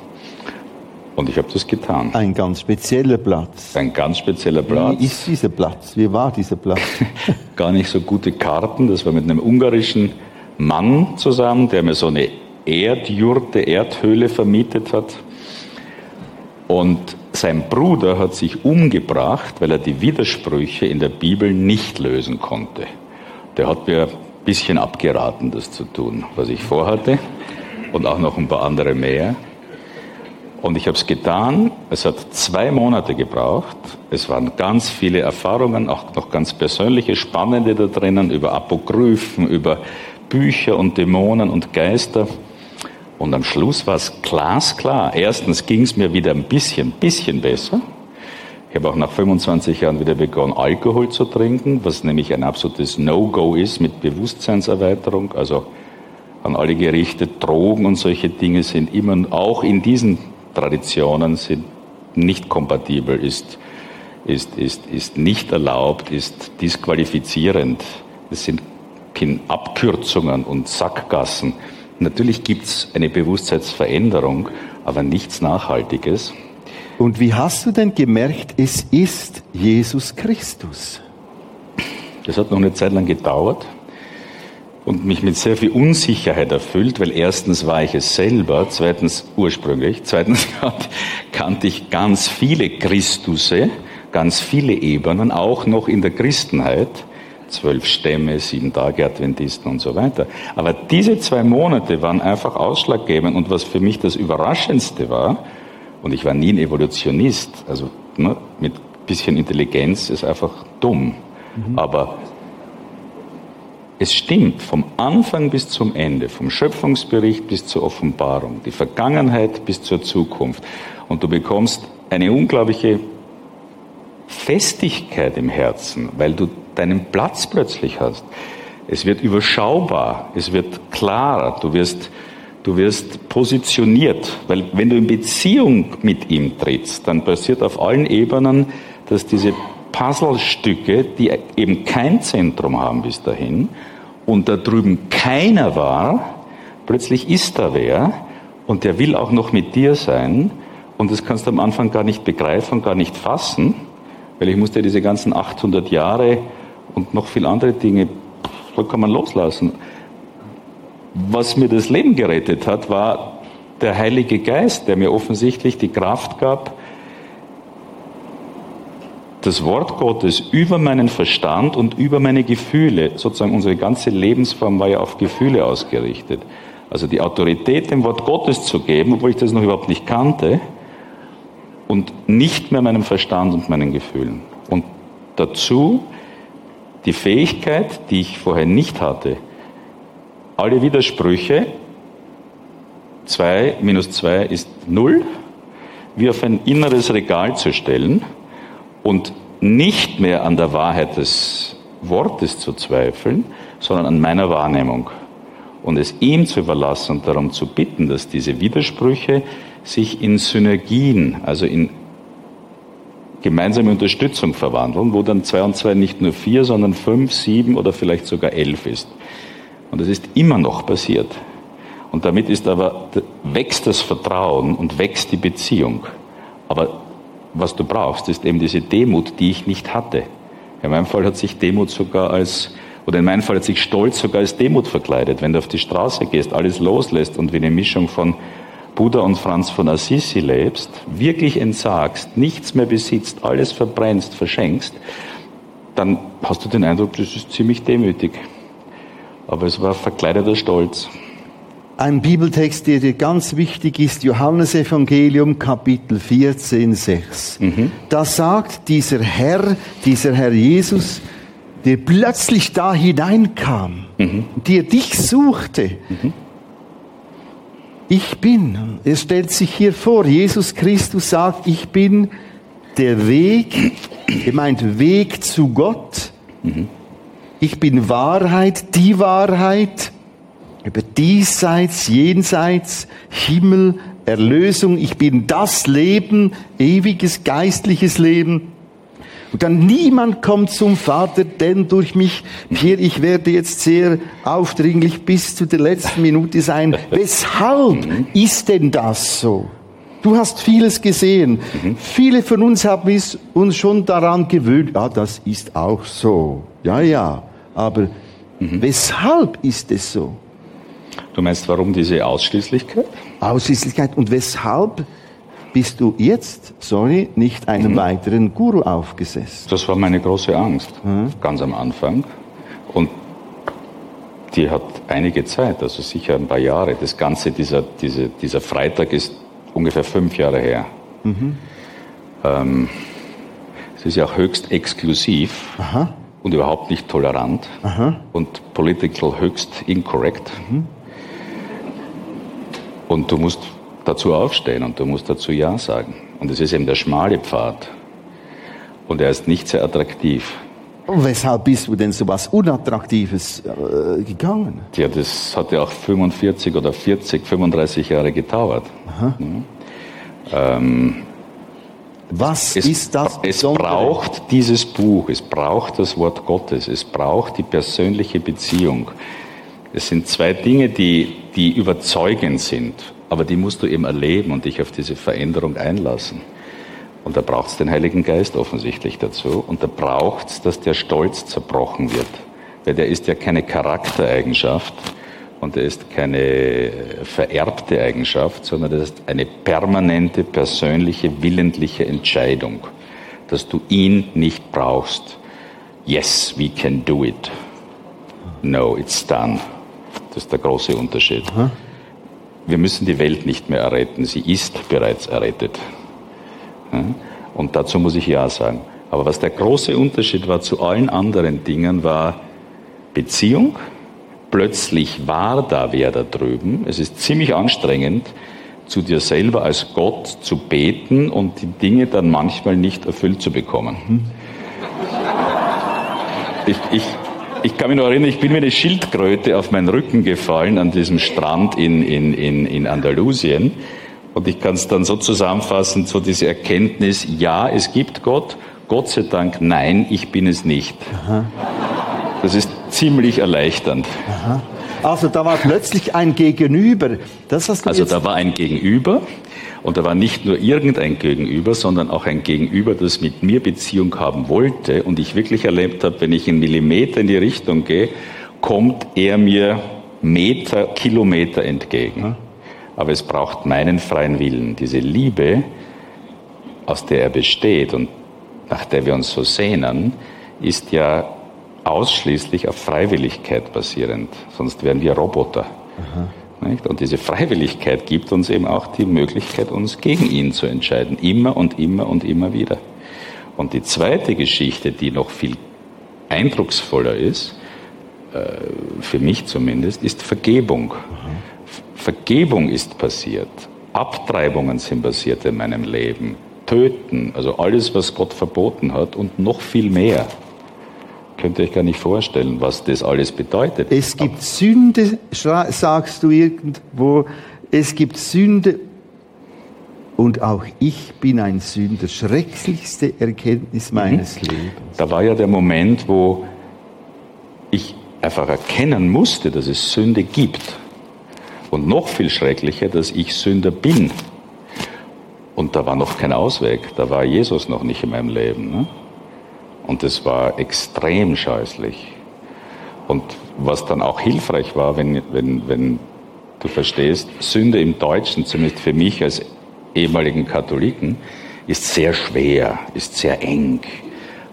Speaker 2: und ich habe das getan.
Speaker 1: Ein ganz spezieller Platz.
Speaker 2: Ein ganz spezieller Platz.
Speaker 1: Wie ist dieser Platz? Wie war dieser Platz?
Speaker 2: Gar nicht so gute Karten. Das war mit einem ungarischen Mann zusammen, der mir so eine Erdjurte, Erdhöhle vermietet hat. Und sein Bruder hat sich umgebracht, weil er die Widersprüche in der Bibel nicht lösen konnte. Der hat mir ein bisschen abgeraten, das zu tun, was ich vorhatte. Und auch noch ein paar andere mehr. Und ich habe es getan. Es hat zwei Monate gebraucht. Es waren ganz viele Erfahrungen, auch noch ganz persönliche, spannende da drinnen, über Apokryphen, über Bücher und Dämonen und Geister. Und am Schluss war es glasklar. Erstens ging es mir wieder ein bisschen, bisschen besser. Ich habe auch nach 25 Jahren wieder begonnen, Alkohol zu trinken, was nämlich ein absolutes No-Go ist mit Bewusstseinserweiterung. Also an alle gerichtet, Drogen und solche Dinge sind immer auch in diesen Traditionen sind nicht kompatibel, ist, ist, ist, ist nicht erlaubt, ist disqualifizierend. Es sind Abkürzungen und Sackgassen. Natürlich gibt es eine Bewusstseinsveränderung, aber nichts Nachhaltiges.
Speaker 1: Und wie hast du denn gemerkt, es ist Jesus Christus?
Speaker 2: Das hat noch eine Zeit lang gedauert und mich mit sehr viel Unsicherheit erfüllt, weil erstens war ich es selber, zweitens ursprünglich, zweitens kannte ich ganz viele Christusse, ganz viele Ebenen, auch noch in der Christenheit, zwölf Stämme, sieben Tage Adventisten und so weiter. Aber diese zwei Monate waren einfach ausschlaggebend und was für mich das Überraschendste war, und ich war nie ein Evolutionist, also ne, mit bisschen Intelligenz ist einfach dumm. Mhm. Aber es stimmt, vom Anfang bis zum Ende, vom Schöpfungsbericht bis zur Offenbarung, die Vergangenheit bis zur Zukunft. Und du bekommst eine unglaubliche Festigkeit im Herzen, weil du deinen Platz plötzlich hast. Es wird überschaubar, es wird klarer, du wirst, du wirst positioniert, weil wenn du in Beziehung mit ihm trittst, dann passiert auf allen Ebenen, dass diese Puzzlestücke, die eben kein Zentrum haben bis dahin und da drüben keiner war, plötzlich ist da wer und der will auch noch mit dir sein und das kannst du am Anfang gar nicht begreifen, gar nicht fassen, weil ich musste diese ganzen 800 Jahre und noch viel andere Dinge vollkommen loslassen. Was mir das Leben gerettet hat, war der Heilige Geist, der mir offensichtlich die Kraft gab, das Wort Gottes über meinen Verstand und über meine Gefühle, sozusagen unsere ganze Lebensform war ja auf Gefühle ausgerichtet. Also die Autorität dem Wort Gottes zu geben, obwohl ich das noch überhaupt nicht kannte, und nicht mehr meinem Verstand und meinen Gefühlen. Und dazu die Fähigkeit, die ich vorher nicht hatte, alle Widersprüche, 2 minus 2 ist 0, wie auf ein inneres Regal zu stellen und nicht mehr an der Wahrheit des Wortes zu zweifeln, sondern an meiner Wahrnehmung und es ihm zu überlassen und darum zu bitten, dass diese Widersprüche sich in Synergien, also in gemeinsame Unterstützung verwandeln, wo dann zwei und zwei nicht nur vier, sondern fünf, sieben oder vielleicht sogar elf ist. Und das ist immer noch passiert. Und damit ist aber, wächst das Vertrauen und wächst die Beziehung. Aber was du brauchst, ist eben diese Demut, die ich nicht hatte. In meinem Fall hat sich Demut sogar als, oder in meinem Fall hat sich Stolz sogar als Demut verkleidet. Wenn du auf die Straße gehst, alles loslässt und wie eine Mischung von Buddha und Franz von Assisi lebst, wirklich entsagst, nichts mehr besitzt, alles verbrennst, verschenkst, dann hast du den Eindruck, das ist ziemlich demütig. Aber es war verkleideter Stolz.
Speaker 1: Ein Bibeltext, der dir ganz wichtig ist, Johannes Evangelium Kapitel 14, 6. Mhm. Da sagt dieser Herr, dieser Herr Jesus, der plötzlich da hineinkam, mhm. der dich suchte. Mhm. Ich bin, er stellt sich hier vor, Jesus Christus sagt, ich bin der Weg, er meint Weg zu Gott. Mhm. Ich bin Wahrheit, die Wahrheit über diesseits, jenseits, Himmel, Erlösung. Ich bin das Leben, ewiges geistliches Leben. Und dann niemand kommt zum Vater, denn durch mich, Pierre, ich werde jetzt sehr aufdringlich bis zu der letzten Minute sein. Weshalb ist denn das so? Du hast vieles gesehen. Mhm. Viele von uns haben uns schon daran gewöhnt. Ja, das ist auch so. Ja, ja. Aber mhm. weshalb ist es so?
Speaker 2: Du meinst, warum diese Ausschließlichkeit?
Speaker 1: Ausschließlichkeit. Und weshalb bist du jetzt, sorry, nicht einem mhm. weiteren Guru aufgesessen?
Speaker 2: Das war meine große Angst, mhm. ganz am Anfang. Und die hat einige Zeit, also sicher ein paar Jahre. Das Ganze, dieser, diese, dieser Freitag ist ungefähr fünf Jahre her. Mhm. Ähm, es ist ja auch höchst exklusiv. Aha und überhaupt nicht tolerant Aha. und political höchst incorrect. Mhm. Und du musst dazu aufstehen und du musst dazu Ja sagen. Und es ist eben der schmale Pfad. Und er ist nicht sehr attraktiv.
Speaker 1: Weshalb bist du denn so was Unattraktives äh, gegangen?
Speaker 2: Ja, das hat ja auch 45 oder 40, 35 Jahre gedauert. Mhm. Ähm,
Speaker 1: was es, ist das?
Speaker 2: Es braucht dieses Buch, es braucht das Wort Gottes, es braucht die persönliche Beziehung. Es sind zwei Dinge, die, die überzeugend sind. aber die musst du eben erleben und dich auf diese Veränderung einlassen. Und da braucht es den Heiligen Geist offensichtlich dazu. Und da braucht es, dass der Stolz zerbrochen wird. Weil der ist ja keine Charaktereigenschaft und der ist keine vererbte Eigenschaft, sondern das ist eine permanente, persönliche, willentliche Entscheidung, dass du ihn nicht brauchst. Yes, we can do it. No, it's done. Das ist der große Unterschied. Wir müssen die Welt nicht mehr erretten, sie ist bereits errettet. Und dazu muss ich Ja sagen. Aber was der große Unterschied war zu allen anderen Dingen, war Beziehung. Plötzlich war da wer da drüben. Es ist ziemlich anstrengend, zu dir selber als Gott zu beten und die Dinge dann manchmal nicht erfüllt zu bekommen. Ich, ich, ich kann mich noch erinnern, ich bin wie eine Schildkröte auf meinen Rücken gefallen an diesem Strand in, in, in, in Andalusien. Und ich kann es dann so zusammenfassen, so diese Erkenntnis, ja, es gibt Gott, Gott sei Dank, nein, ich bin es nicht. Aha. Das ist ziemlich erleichternd. Aha.
Speaker 1: Also da war plötzlich ein Gegenüber.
Speaker 2: Das hast du also da war ein Gegenüber und da war nicht nur irgendein Gegenüber, sondern auch ein Gegenüber, das mit mir Beziehung haben wollte und ich wirklich erlebt habe, wenn ich einen Millimeter in die Richtung gehe, kommt er mir Meter, Kilometer entgegen aber es braucht meinen freien Willen. Diese Liebe, aus der er besteht und nach der wir uns so sehnen, ist ja ausschließlich auf Freiwilligkeit basierend, sonst wären wir Roboter. Und diese Freiwilligkeit gibt uns eben auch die Möglichkeit, uns gegen ihn zu entscheiden, immer und immer und immer wieder. Und die zweite Geschichte, die noch viel eindrucksvoller ist, äh, für mich zumindest, ist Vergebung. Vergebung ist passiert. Abtreibungen sind passiert in meinem Leben. Töten, also alles, was Gott verboten hat und noch viel mehr. Könnt ihr euch gar nicht vorstellen, was das alles bedeutet.
Speaker 1: Es gibt Sünde, sagst du irgendwo, es gibt Sünde und auch ich bin ein Sünder. Schrecklichste Erkenntnis mhm. meines mhm. Lebens.
Speaker 2: Da war ja der Moment, wo ich einfach erkennen musste, dass es Sünde gibt. Und noch viel schrecklicher, dass ich Sünder bin. Und da war noch kein Ausweg, da war Jesus noch nicht in meinem Leben. Ne? Und das war extrem scheußlich. Und was dann auch hilfreich war, wenn, wenn, wenn du verstehst, Sünde im Deutschen, zumindest für mich als ehemaligen Katholiken, ist sehr schwer, ist sehr eng.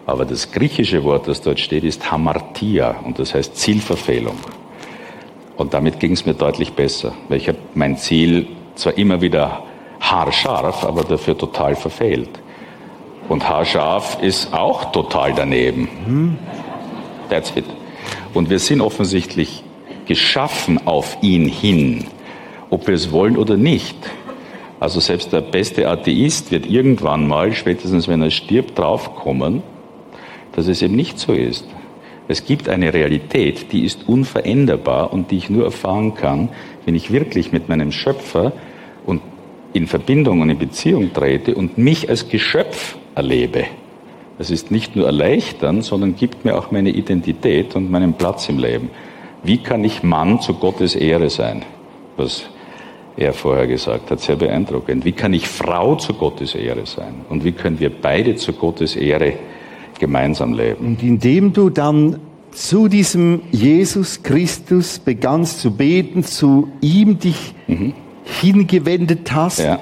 Speaker 2: Aber das griechische Wort, das dort steht, ist Hamartia und das heißt Zielverfehlung. Und damit ging es mir deutlich besser, weil ich habe mein Ziel zwar immer wieder haarscharf, aber dafür total verfehlt. Und haarscharf ist auch total daneben. That's it. Und wir sind offensichtlich geschaffen auf ihn hin, ob wir es wollen oder nicht. Also selbst der beste Atheist wird irgendwann mal, spätestens wenn er stirbt, draufkommen, dass es eben nicht so ist. Es gibt eine Realität, die ist unveränderbar und die ich nur erfahren kann, wenn ich wirklich mit meinem Schöpfer und in Verbindung und in Beziehung trete und mich als Geschöpf erlebe. Das ist nicht nur erleichtern, sondern gibt mir auch meine Identität und meinen Platz im Leben. Wie kann ich Mann zu Gottes Ehre sein? Was er vorher gesagt hat, sehr beeindruckend. Wie kann ich Frau zu Gottes Ehre sein? Und wie können wir beide zu Gottes Ehre gemeinsam leben.
Speaker 1: Und indem du dann zu diesem Jesus Christus begannst zu beten, zu ihm dich mhm. hingewendet hast, ja.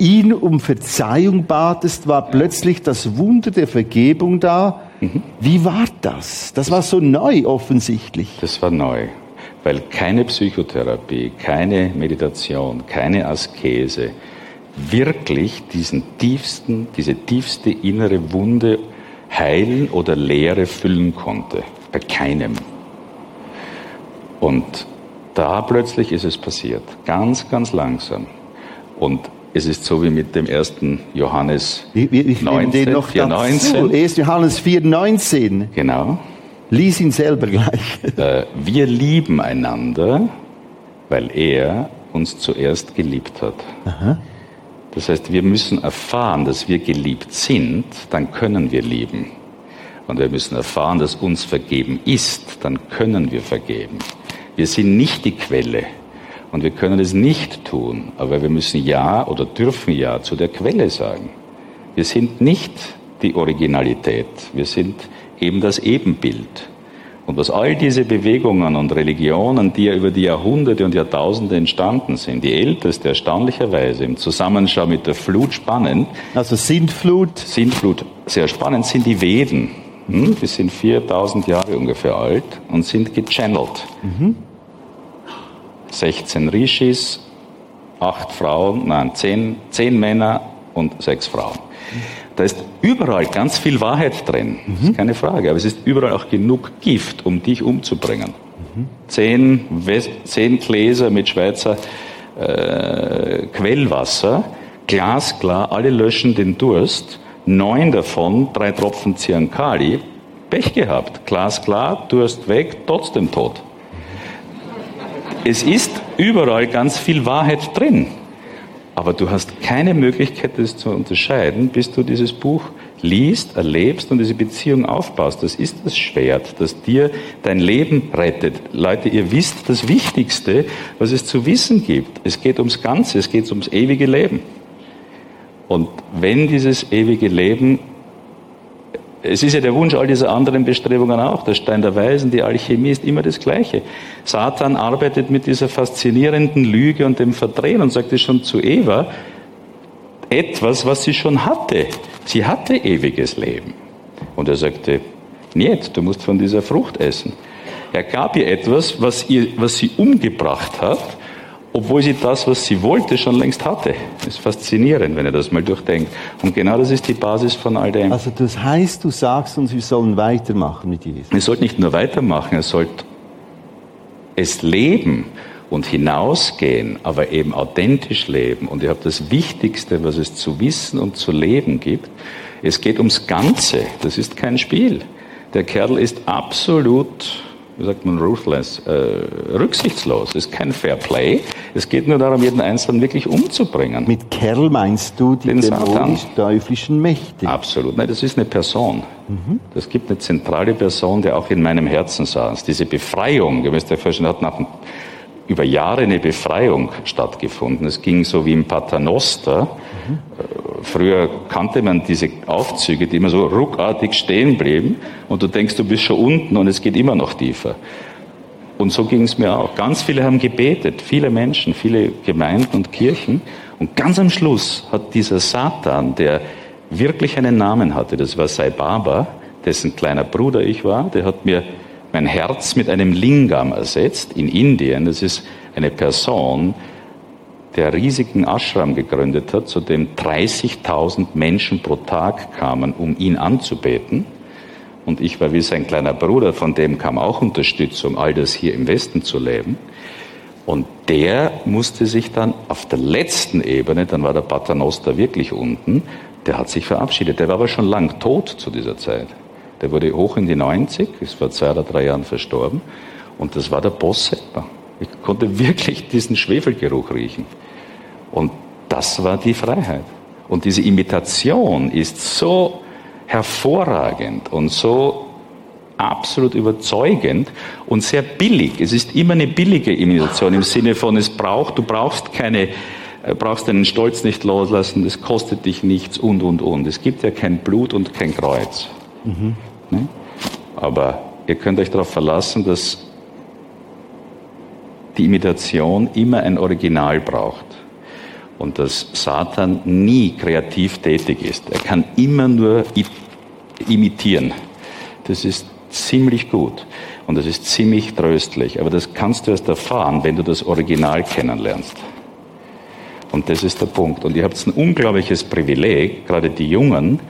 Speaker 1: Ihn um Verzeihung batest, war plötzlich das Wunder der Vergebung da. Mhm. Wie war das? Das war so neu offensichtlich.
Speaker 2: Das war neu, weil keine Psychotherapie, keine Meditation, keine Askese wirklich diesen tiefsten, diese tiefste innere Wunde heilen oder Leere füllen konnte. Bei keinem. Und da plötzlich ist es passiert. Ganz, ganz langsam. Und es ist so wie mit dem ersten Johannes
Speaker 1: ich, ich 19, den noch 4, 19. 1. Johannes 4, 19.
Speaker 2: Genau.
Speaker 1: Lies ihn selber gleich.
Speaker 2: Äh, wir lieben einander, weil er uns zuerst geliebt hat. Aha. Das heißt, wir müssen erfahren, dass wir geliebt sind, dann können wir lieben. Und wir müssen erfahren, dass uns vergeben ist, dann können wir vergeben. Wir sind nicht die Quelle. Und wir können es nicht tun, aber wir müssen Ja oder dürfen Ja zu der Quelle sagen. Wir sind nicht die Originalität, wir sind eben das Ebenbild. Und was all diese Bewegungen und Religionen, die ja über die Jahrhunderte und Jahrtausende entstanden sind, die älteste erstaunlicherweise im Zusammenschau mit der Flut spannend.
Speaker 1: Also Sintflut?
Speaker 2: Sintflut, sehr spannend sind die Veden. Hm? Die sind 4000 Jahre ungefähr alt und sind gechannelt. Mhm. 16 Rishis, 8 Frauen, nein, 10, 10 Männer und 6 Frauen. Da ist überall ganz viel Wahrheit drin, mhm. ist keine Frage, aber es ist überall auch genug Gift, um dich umzubringen. Mhm. Zehn, zehn Gläser mit Schweizer äh, Quellwasser, glasklar, alle löschen den Durst, neun davon, drei Tropfen Ziankali, Pech gehabt, glasklar, Durst weg, trotzdem tot. Es ist überall ganz viel Wahrheit drin. Aber du hast keine Möglichkeit, das zu unterscheiden, bis du dieses Buch liest, erlebst und diese Beziehung aufbaust. Das ist das Schwert, das dir dein Leben rettet. Leute, ihr wisst das Wichtigste, was es zu wissen gibt. Es geht ums Ganze, es geht ums ewige Leben. Und wenn dieses ewige Leben es ist ja der Wunsch all dieser anderen Bestrebungen auch. Der Stein der Weisen, die Alchemie ist immer das Gleiche. Satan arbeitet mit dieser faszinierenden Lüge und dem Verdrehen und sagte schon zu Eva etwas, was sie schon hatte. Sie hatte ewiges Leben. Und er sagte, nicht, du musst von dieser Frucht essen. Er gab ihr etwas, was, ihr, was sie umgebracht hat, obwohl sie das, was sie wollte, schon längst hatte. Das ist faszinierend, wenn ihr das mal durchdenkt. Und genau das ist die Basis von all dem.
Speaker 1: Also das heißt, du sagst uns, wir sollen weitermachen mit Jesus.
Speaker 2: Wir sollten nicht nur weitermachen, er sollte es leben und hinausgehen, aber eben authentisch leben. Und ihr habt das Wichtigste, was es zu wissen und zu leben gibt. Es geht ums Ganze. Das ist kein Spiel. Der Kerl ist absolut wie sagt man, ruthless, äh, rücksichtslos. Es ist kein Fair Play. Es geht nur darum, jeden Einzelnen wirklich umzubringen.
Speaker 1: Mit Kerl meinst du die dämonisch-teuflischen Mächte?
Speaker 2: Absolut. Nein, das ist eine Person. Mhm. Das gibt eine zentrale Person, die auch in meinem Herzen saß. Diese Befreiung, ihr müsst euch vorstellen, hat nach über Jahre eine Befreiung stattgefunden. Es ging so wie im Paternoster. Mhm. Früher kannte man diese Aufzüge, die immer so ruckartig stehen blieben und du denkst, du bist schon unten und es geht immer noch tiefer. Und so ging es mir auch. Ganz viele haben gebetet, viele Menschen, viele Gemeinden und Kirchen. Und ganz am Schluss hat dieser Satan, der wirklich einen Namen hatte, das war Sai Baba, dessen kleiner Bruder ich war, der hat mir mein Herz mit einem Lingam ersetzt in Indien. Das ist eine Person, der riesigen Ashram gegründet hat, zu dem 30.000 Menschen pro Tag kamen, um ihn anzubeten. Und ich war wie sein kleiner Bruder, von dem kam auch Unterstützung, all das hier im Westen zu leben. Und der musste sich dann auf der letzten Ebene, dann war der Paternoster wirklich unten, der hat sich verabschiedet. Der war aber schon lang tot zu dieser Zeit. Der wurde hoch in die 90, ist vor zwei oder drei Jahren verstorben. Und das war der Boss selber. Ich konnte wirklich diesen Schwefelgeruch riechen. Und das war die Freiheit. Und diese Imitation ist so hervorragend und so absolut überzeugend und sehr billig. Es ist immer eine billige Imitation im Sinne von, es braucht, du brauchst keine, äh, brauchst deinen Stolz nicht loslassen, es kostet dich nichts und, und, und. Es gibt ja kein Blut und kein Kreuz. Mhm. Ne? Aber ihr könnt euch darauf verlassen, dass die Imitation immer ein Original braucht und dass Satan nie kreativ tätig ist. Er kann immer nur imitieren. Das ist ziemlich gut und das ist ziemlich tröstlich. Aber das kannst du erst erfahren, wenn du das Original kennenlernst. Und das ist der Punkt. Und ihr habt ein unglaubliches Privileg, gerade die Jungen,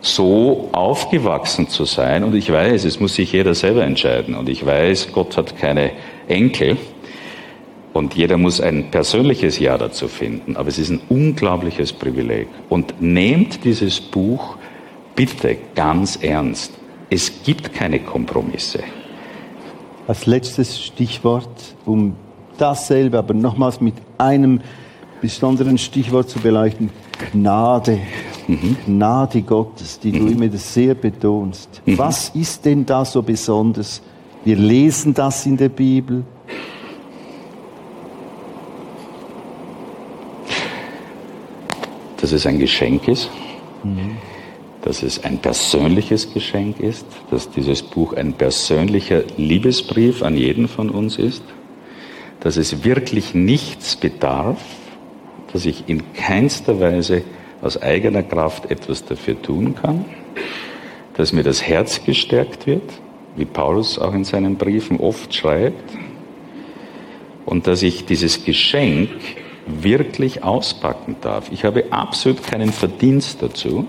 Speaker 2: so aufgewachsen zu sein. Und ich weiß, es muss sich jeder selber entscheiden. Und ich weiß, Gott hat keine Enkel. Und jeder muss ein persönliches Ja dazu finden. Aber es ist ein unglaubliches Privileg. Und nehmt dieses Buch bitte ganz ernst. Es gibt keine Kompromisse.
Speaker 1: Als letztes Stichwort, um dasselbe, aber nochmals mit einem besonderen Stichwort zu beleuchten. Gnade mhm. Gnade Gottes, die mhm. du immer sehr betonst. Mhm. Was ist denn da so besonders? Wir lesen das in der Bibel.
Speaker 2: Dass es ein Geschenk ist, mhm. dass es ein persönliches Geschenk ist, dass dieses Buch ein persönlicher Liebesbrief an jeden von uns ist, dass es wirklich nichts bedarf, dass ich in keinster Weise aus eigener Kraft etwas dafür tun kann, dass mir das Herz gestärkt wird, wie Paulus auch in seinen Briefen oft schreibt, und dass ich dieses Geschenk wirklich auspacken darf. Ich habe absolut keinen Verdienst dazu,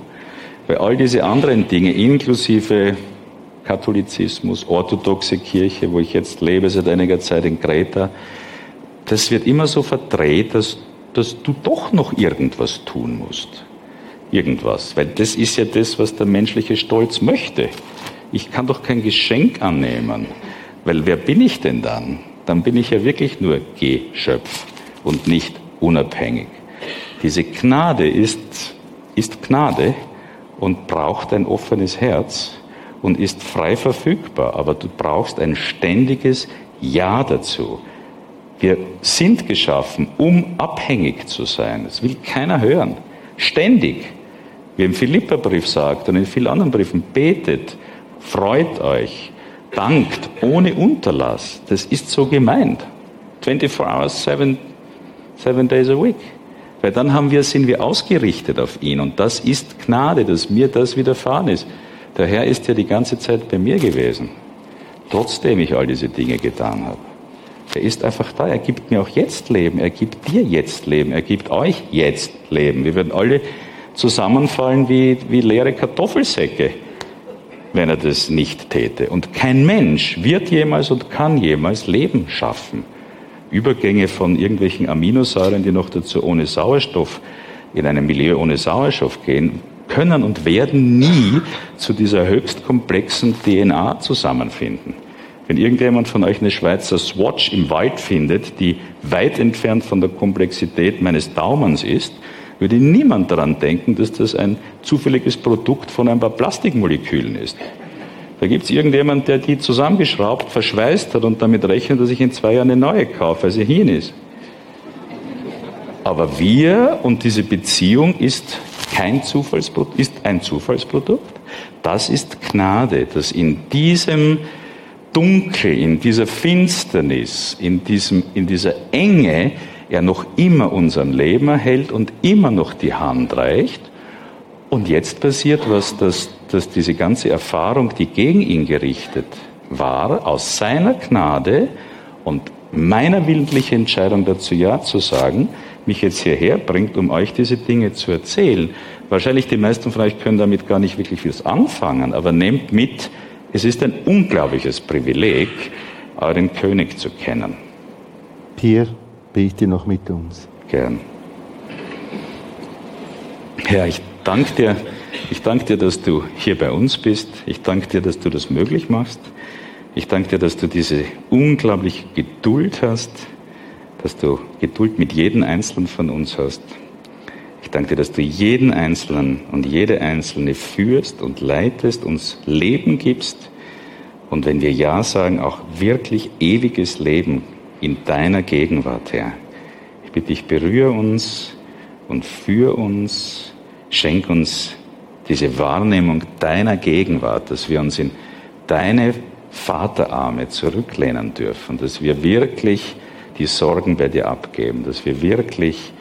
Speaker 2: weil all diese anderen Dinge, inklusive Katholizismus, orthodoxe Kirche, wo ich jetzt lebe seit einiger Zeit in Kreta, das wird immer so verdreht, dass, dass du doch noch irgendwas tun musst. Irgendwas. Weil das ist ja das, was der menschliche Stolz möchte. Ich kann doch kein Geschenk annehmen. Weil wer bin ich denn dann? Dann bin ich ja wirklich nur Geschöpf und nicht unabhängig. Diese Gnade ist, ist Gnade und braucht ein offenes Herz und ist frei verfügbar, aber du brauchst ein ständiges Ja dazu. Wir sind geschaffen, um abhängig zu sein. Das will keiner hören. Ständig. Wie im Philipperbrief sagt und in vielen anderen Briefen, betet, freut euch, dankt ohne Unterlass. Das ist so gemeint. 24 hours, 7 seven days a week. Weil dann haben wir, sind wir ausgerichtet auf ihn. Und das ist Gnade, dass mir das widerfahren ist. Der Herr ist ja die ganze Zeit bei mir gewesen. Trotzdem ich all diese Dinge getan habe. Er ist einfach da. Er gibt mir auch jetzt Leben. Er gibt dir jetzt Leben. Er gibt euch jetzt Leben. Wir würden alle zusammenfallen wie, wie leere Kartoffelsäcke, wenn er das nicht täte. Und kein Mensch wird jemals und kann jemals Leben schaffen. Übergänge von irgendwelchen Aminosäuren, die noch dazu ohne Sauerstoff in einem Milieu ohne Sauerstoff gehen, können und werden nie zu dieser höchst komplexen DNA zusammenfinden. Wenn irgendjemand von euch eine Schweizer Swatch im Wald findet, die weit entfernt von der Komplexität meines Daumens ist, würde niemand daran denken, dass das ein zufälliges Produkt von ein paar Plastikmolekülen ist. Da gibt es irgendjemand, der die zusammengeschraubt, verschweißt hat und damit rechnet, dass ich in zwei Jahren eine neue kaufe, weil sie hin ist. Aber wir und diese Beziehung ist kein Zufallsprodukt, ist ein Zufallsprodukt. Das ist Gnade, dass in diesem Dunkel, in dieser Finsternis, in, diesem, in dieser Enge er noch immer unserem Leben erhält und immer noch die Hand reicht. Und jetzt passiert was, dass dass diese ganze Erfahrung, die gegen ihn gerichtet war, aus seiner Gnade und meiner willentlichen Entscheidung dazu Ja zu sagen, mich jetzt hierher bringt, um euch diese Dinge zu erzählen. Wahrscheinlich die meisten von euch können damit gar nicht wirklich was anfangen, aber nehmt mit, es ist ein unglaubliches Privileg, euren König zu kennen.
Speaker 1: Pierre, bete noch mit uns.
Speaker 2: Gern. Herr, ich danke dir ich danke dir, dass du hier bei uns bist. Ich danke dir, dass du das möglich machst. Ich danke dir, dass du diese unglaubliche Geduld hast, dass du Geduld mit jedem Einzelnen von uns hast. Ich danke dir, dass du jeden Einzelnen und jede Einzelne führst und leitest, uns Leben gibst und wenn wir Ja sagen, auch wirklich ewiges Leben in deiner Gegenwart, Herr. Ich bitte dich, berühre uns und führe uns, schenk uns diese Wahrnehmung deiner Gegenwart, dass wir uns in deine Vaterarme zurücklehnen dürfen, dass wir wirklich die Sorgen bei dir abgeben, dass wir wirklich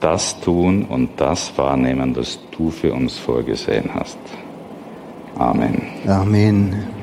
Speaker 2: das tun und das wahrnehmen, was du für uns vorgesehen hast. Amen.
Speaker 1: Amen.